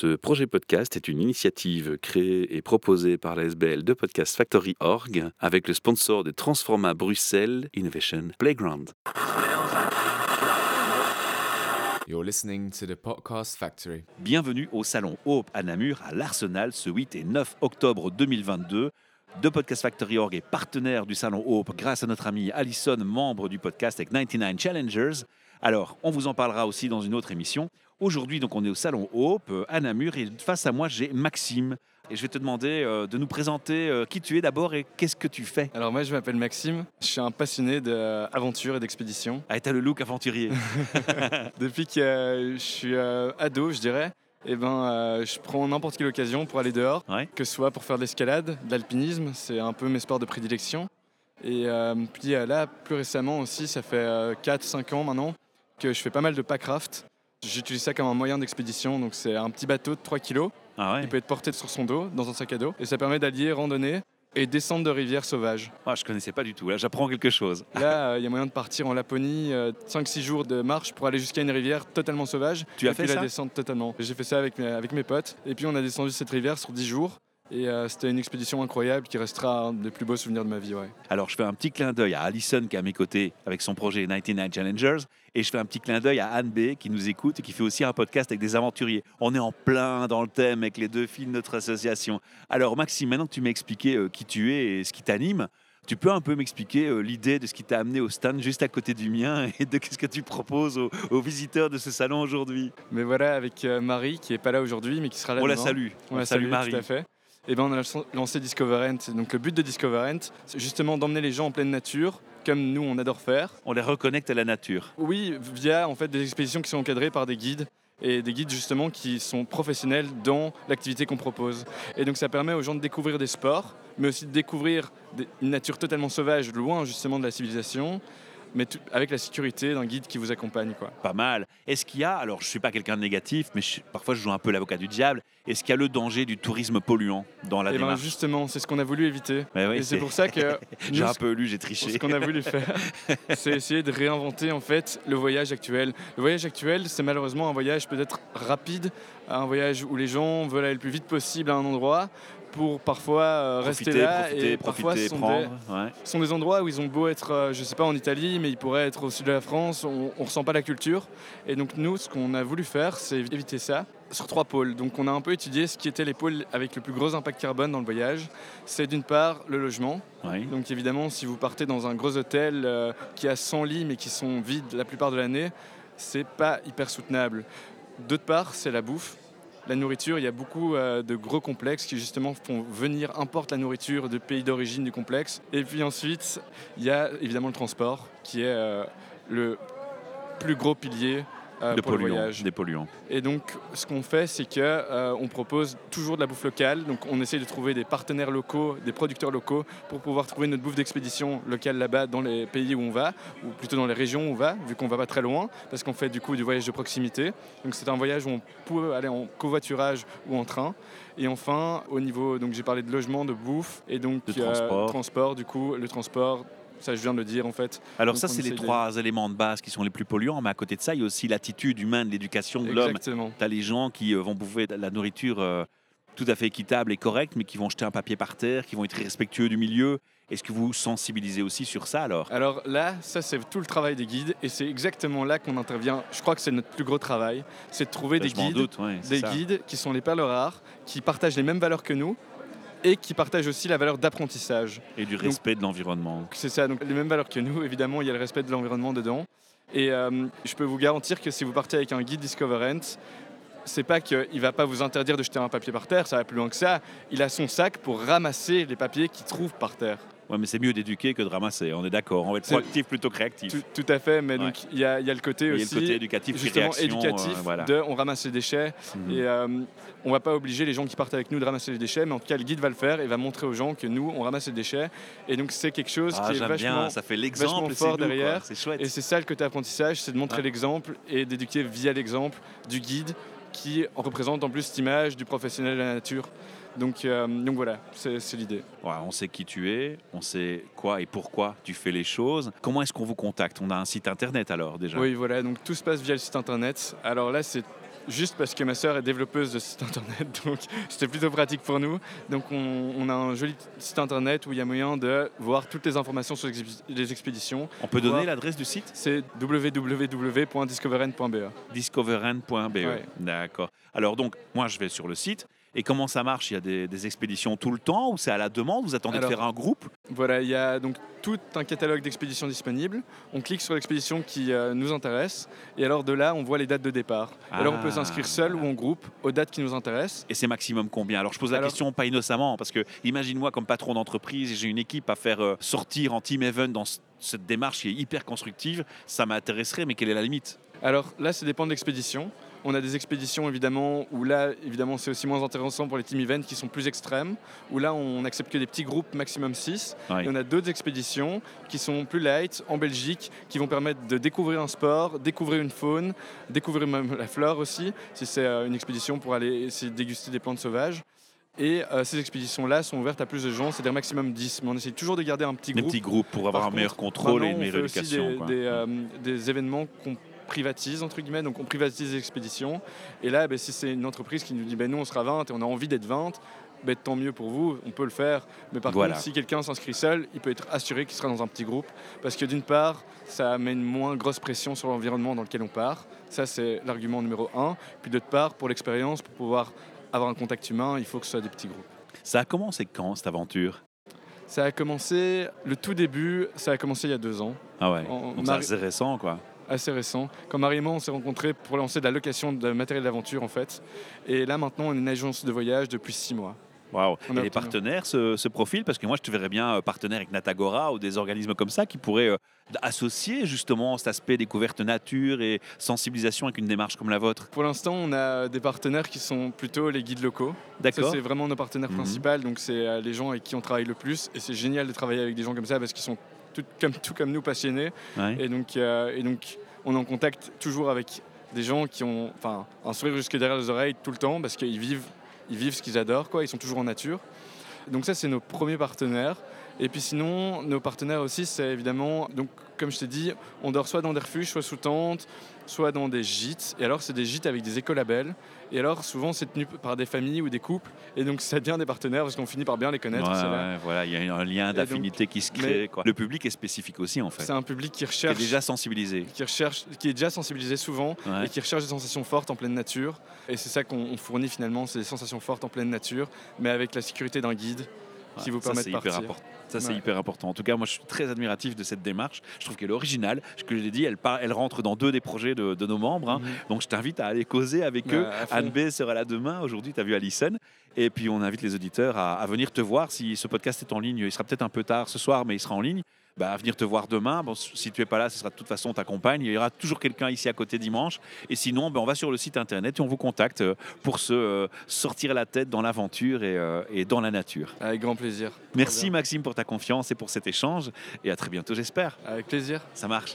Ce projet podcast est une initiative créée et proposée par la SBL de Podcast Factory Org avec le sponsor de Transforma Bruxelles Innovation Playground. You're listening to the Podcast Factory. Bienvenue au Salon Hope à Namur à l'Arsenal ce 8 et 9 octobre 2022. De Podcast Factory Org est partenaire du Salon Hope grâce à notre ami Alison, membre du podcast avec 99 Challengers. Alors, on vous en parlera aussi dans une autre émission. Aujourd'hui, donc, on est au Salon Hope euh, à Namur et face à moi, j'ai Maxime. Et je vais te demander euh, de nous présenter euh, qui tu es d'abord et qu'est-ce que tu fais. Alors moi je m'appelle Maxime, je suis un passionné d'aventure et d'expédition. Ah, t'as le look aventurier. Depuis que euh, je suis ado, je dirais, eh ben, euh, je prends n'importe quelle occasion pour aller dehors, Ouais. que ce soit pour faire de l'escalade, de l'alpinisme, c'est un peu mes sports de prédilection. Et euh, puis euh, là, plus récemment aussi, ça fait 4-5 ans maintenant, que je fais pas mal de packraft. J'utilise ça comme un moyen d'expédition, donc c'est un petit bateau de 3 kilos. Ah ouais Il peut être porté sur son dos, dans un sac à dos, et ça permet d'allier randonnée et descente de rivières sauvages. ah, Je connaissais pas du tout. Là, j'apprends quelque chose. Là, euh, il y a moyen de partir en Laponie, 5-6 jours de marche pour aller jusqu'à une rivière totalement sauvage. Tu et as fait ça? la descente totalement. J'ai fait ça avec mes, avec mes potes. Et puis on a descendu cette rivière sur 10 jours. Et euh, c'était une expédition incroyable qui restera un des plus beaux souvenirs de ma vie. Ouais. Alors, je fais un petit clin d'œil à Alison qui est à mes côtés avec son projet 99 Challengers. Et je fais un petit clin d'œil à Anne B qui nous écoute et qui fait aussi un podcast avec des aventuriers. On est en plein dans le thème avec les deux filles de notre association. Alors, Maxime, maintenant que tu m'as expliqué euh, qui tu es et ce qui t'anime, tu peux un peu m'expliquer euh, l'idée de ce qui t'a amené au stand juste à côté du mien et de ce que tu proposes aux, aux visiteurs de ce salon aujourd'hui? Mais voilà, avec euh, Marie, qui est pas là aujourd'hui, mais qui sera là On la salue. On la salue salue, Marie. tout à fait. Et ben on a lancé Discover Ent. Donc le but de Discover Ent, c'est justement d'emmener les gens en pleine nature, comme nous on adore faire. On les reconnecte à la nature. Oui, via en fait des expéditions qui sont encadrées par des guides et des guides justement qui sont professionnels dans l'activité qu'on propose. Et donc ça permet aux gens de découvrir des sports, mais aussi de découvrir une nature totalement sauvage, loin justement de la civilisation, mais tout- avec la sécurité d'un guide qui vous accompagne. Quoi. Pas mal. Est-ce qu'il y a, alors je ne suis pas quelqu'un de négatif, mais je- parfois je joue un peu l'avocat du diable, est-ce qu'il y a le danger du tourisme polluant dans la et ben démarche? justement, c'est ce qu'on a voulu éviter. Mais oui, et c'est pour ça que J'ai un peu lu, j'ai triché. Ce qu'on a voulu faire, c'est essayer de réinventer en fait le voyage actuel. Le voyage actuel, c'est malheureusement un voyage peut-être rapide, un voyage où les gens veulent aller le plus vite possible à un endroit pour parfois euh, Profiter, rester là profiter, et parfois profiter, sont, prendre. des, ouais. ce sont des endroits où ils ont beau être, euh, je sais pas, en Italie, mais ils pourraient être au sud de la France, on, on ressent pas la culture. Et donc nous, ce qu'on a voulu faire, c'est éviter ça sur trois pôles. Donc on a un peu étudié ce qui étaient les pôles avec le plus gros impact carbone dans le voyage. C'est d'une part le logement, donc évidemment, si vous partez dans un gros hôtel euh, qui a 100 lits mais qui sont vides la plupart de l'année, c'est pas hyper soutenable. D'autre part, c'est la bouffe. La nourriture, il y a beaucoup euh, de gros complexes qui justement font venir, importent la nourriture de pays d'origine du complexe. Et puis ensuite, il y a évidemment le transport qui est euh, le plus gros pilier euh, de pour le polluants, voyage. des polluants. Et donc, ce qu'on fait, c'est que euh, on propose toujours de la bouffe locale. Donc, on essaie de trouver des partenaires locaux, des producteurs locaux, pour pouvoir trouver notre bouffe d'expédition locale là-bas dans les pays où on va, ou plutôt dans les régions où on va, vu qu'on va pas très loin, parce qu'on fait du coup du voyage de proximité. Donc, c'est un voyage où on peut aller en covoiturage ou en train. Et enfin, au niveau, donc j'ai parlé de logement, de bouffe, et donc De transport. transport. Du coup, le transport. Ça, je viens de le dire en fait. Alors Donc, ça, c'est les de- trois éléments de base qui sont les plus polluants, mais à côté de ça, il y a aussi l'attitude humaine, l'éducation de l'homme. Exactement. Tu as les gens qui euh, vont bouffer de la nourriture euh, tout à fait équitable et correcte, mais qui vont jeter un papier par terre, qui vont être irrespectueux du milieu. Est-ce que vous sensibilisez aussi sur ça alors? Alors là, ça c'est tout le travail des guides et c'est exactement là qu'on intervient. Je crois que c'est notre plus gros travail, c'est de trouver des Je m'en guides, doute, ouais, c'est des ça. guides qui sont les perles rares, qui partagent les mêmes valeurs que nous et qui partagent aussi la valeur d'apprentissage. Et du respect de l'environnement. C'est ça, donc les mêmes valeurs que nous, évidemment, il y a le respect de l'environnement dedans. Et euh, je peux vous garantir que si vous partez avec un guide Discover Ent, c'est pas qu'il va pas vous interdire de jeter un papier par terre, ça va plus loin que ça. Il a son sac pour ramasser les papiers qu'il trouve par terre. Ouais, mais c'est mieux d'éduquer que de ramasser, on est d'accord. On va être proactif plutôt que réactif. Tout, tout à fait, mais Ouais. donc il y, a il y a le côté Il y a aussi le côté éducatif justement réaction, éducatif euh, voilà. de on ramasse les déchets Mhm. et euh, on va pas obliger les gens qui partent avec nous de ramasser les déchets mais en tout cas le guide va le faire et va montrer aux gens que nous on ramasse les déchets et donc c'est quelque chose Ah, qui est vachement bien, ça fait l'exemple. fort nous, derrière. C'est chouette. et c'est ça le côté apprentissage c'est de montrer l'exemple et d'éduquer via l'exemple du guide qui représente en plus cette image du professionnel de la nature donc, euh, donc voilà c'est l'idée Ouais, on sait qui tu es, on sait quoi et pourquoi tu fais les choses. Comment est-ce qu'on vous contacte? On a un site internet alors déjà Oui, voilà, donc tout se passe via le site internet. Alors là, c'est juste parce que ma sœur est développeuse de site internet, donc c'était plutôt pratique pour nous. Donc on, on a un joli site internet où il y a moyen de voir toutes les informations sur les expéditions. On peut donner l'adresse du site? C'est www.discovern.be. discovern.be. Ouais. D'accord. Alors donc, moi, je vais sur le site. Et comment ça marche? Il y a des, des expéditions tout le temps ou c'est à la demande? Vous attendez Alors- de faire un groupe? Voilà, il y a donc tout un catalogue d'expéditions disponibles. On clique sur l'expédition qui euh, nous intéresse et alors de là, on voit les dates de départ. Alors on peut Ah, s'inscrire seul voilà. ou en groupe aux dates qui nous intéressent. Et c'est maximum combien? Alors je pose la Alors- question pas innocemment, parce que imagine-moi comme patron d'entreprise, et j'ai une équipe à faire euh, sortir en team event dans cette démarche qui est hyper constructive, ça m'intéresserait, mais quelle est la limite? Alors là, ça dépend de l'expédition. On a des expéditions évidemment où là, évidemment, c'est aussi moins intéressant pour les team events qui sont plus extrêmes, où là, on n'accepte que des petits groupes, maximum 6. Ouais. Et on a d'autres expéditions qui sont plus light en Belgique, qui vont permettre de découvrir un sport, découvrir une faune, découvrir même la flore aussi, si c'est euh, une expédition pour aller essayer de déguster des plantes sauvages. Et euh, ces expéditions-là sont ouvertes à plus de gens, c'est-à-dire maximum 10. Mais on essaie toujours de garder un petit Des groupe. petits groupes pour avoir Par un meilleur contrôle et une meilleure éducation. Des, quoi. des, euh, des événements qu'on privatise, entre guillemets, donc on privatise les expéditions. Et là, ben, si c'est une entreprise qui nous dit, ben, nous on sera 20 et on a envie d'être 20, ben, tant mieux pour vous, on peut le faire. Mais par Voilà. contre, si quelqu'un s'inscrit seul, il peut être assuré qu'il sera dans un petit groupe. Parce que d'une part, ça met une moins grosse pression sur l'environnement dans lequel on part. Ça, c'est l'argument numéro un. Puis d'autre part, pour l'expérience, pour pouvoir avoir un contact humain, il faut que ce soit des petits groupes. Ça a commencé quand cette aventure? Ça a commencé, le tout début, ça a commencé il y a deux ans. Ah ouais, En- donc Marie- c'est récent quoi. Assez récent. Quand Marie et moi, on s'est rencontrés pour lancer de la location de matériel d'aventure, en fait. Et là, maintenant, on est une agence de voyage depuis six mois. On Et les partenaires se, se profilent? Parce que moi je te verrais bien euh, partenaire avec Natagora ou des organismes comme ça qui pourraient euh, associer justement cet aspect découverte nature et sensibilisation avec une démarche comme la vôtre. Pour l'instant, on a des partenaires qui sont plutôt les guides locaux. D'accord c'est vraiment nos partenaires Mhm. principaux. Donc, c'est euh, les gens avec qui on travaille le plus. Et c'est génial de travailler avec des gens comme ça parce qu'ils sont tout comme, tout comme nous passionnés. Ouais. Et donc, euh, et donc, on est en contact toujours avec des gens qui ont un sourire jusque derrière les oreilles tout le temps parce qu'ils vivent, ils vivent ce qu'ils adorent, quoi. ils sont toujours en nature. Donc ça, c'est nos premiers partenaires. Et puis sinon, nos partenaires aussi, c'est évidemment, donc, comme je t'ai dit, on dort soit dans des refuges, soit sous tente, soit dans des gîtes. Et alors, c'est des gîtes avec des écolabels. Et alors, souvent, c'est tenu par des familles ou des couples. Et donc, ça devient des partenaires parce qu'on finit par bien les connaître. Ouais, ceux-là. ouais, voilà, il y a un lien d'affinité qui se crée. quoi. Le public est spécifique aussi en fait. C'est un public qui Qui est recherche déjà sensibilisé. qui, recherche, qui est déjà sensibilisé souvent Ouais. et qui recherche des sensations fortes en pleine nature. Et c'est ça qu'on on fournit finalement, c'est des sensations fortes en pleine nature, mais avec la sécurité d'un guide qui vous ça, permet c'est hyper important. Ça, c'est Ouais. hyper important. En tout cas, moi, je suis très admiratif de cette démarche. Je trouve qu'elle est originale. Ce que je l'ai dit, elle, part- elle rentre dans deux des projets de, de nos membres. hein. Mhm. Donc, je t'invite à aller causer avec Ouais, eux. Anne B sera là demain. Aujourd'hui, tu as vu Alison. Et puis, on invite les auditeurs à, à venir te voir. Si ce podcast est en ligne, il sera peut-être un peu tard ce soir, mais il sera en ligne. Bah, venir te voir demain. Bon, si tu es pas là, ce sera de toute façon ta compagne. Il y aura toujours quelqu'un ici à côté dimanche. Et sinon, ben, on va sur le site internet et on vous contacte euh, pour se euh, sortir la tête dans l'aventure et, euh, et dans la nature. Avec grand plaisir. Merci bien. Maxime pour ta confiance et pour cet échange. Et à très bientôt, j'espère. Avec plaisir. Ça marche.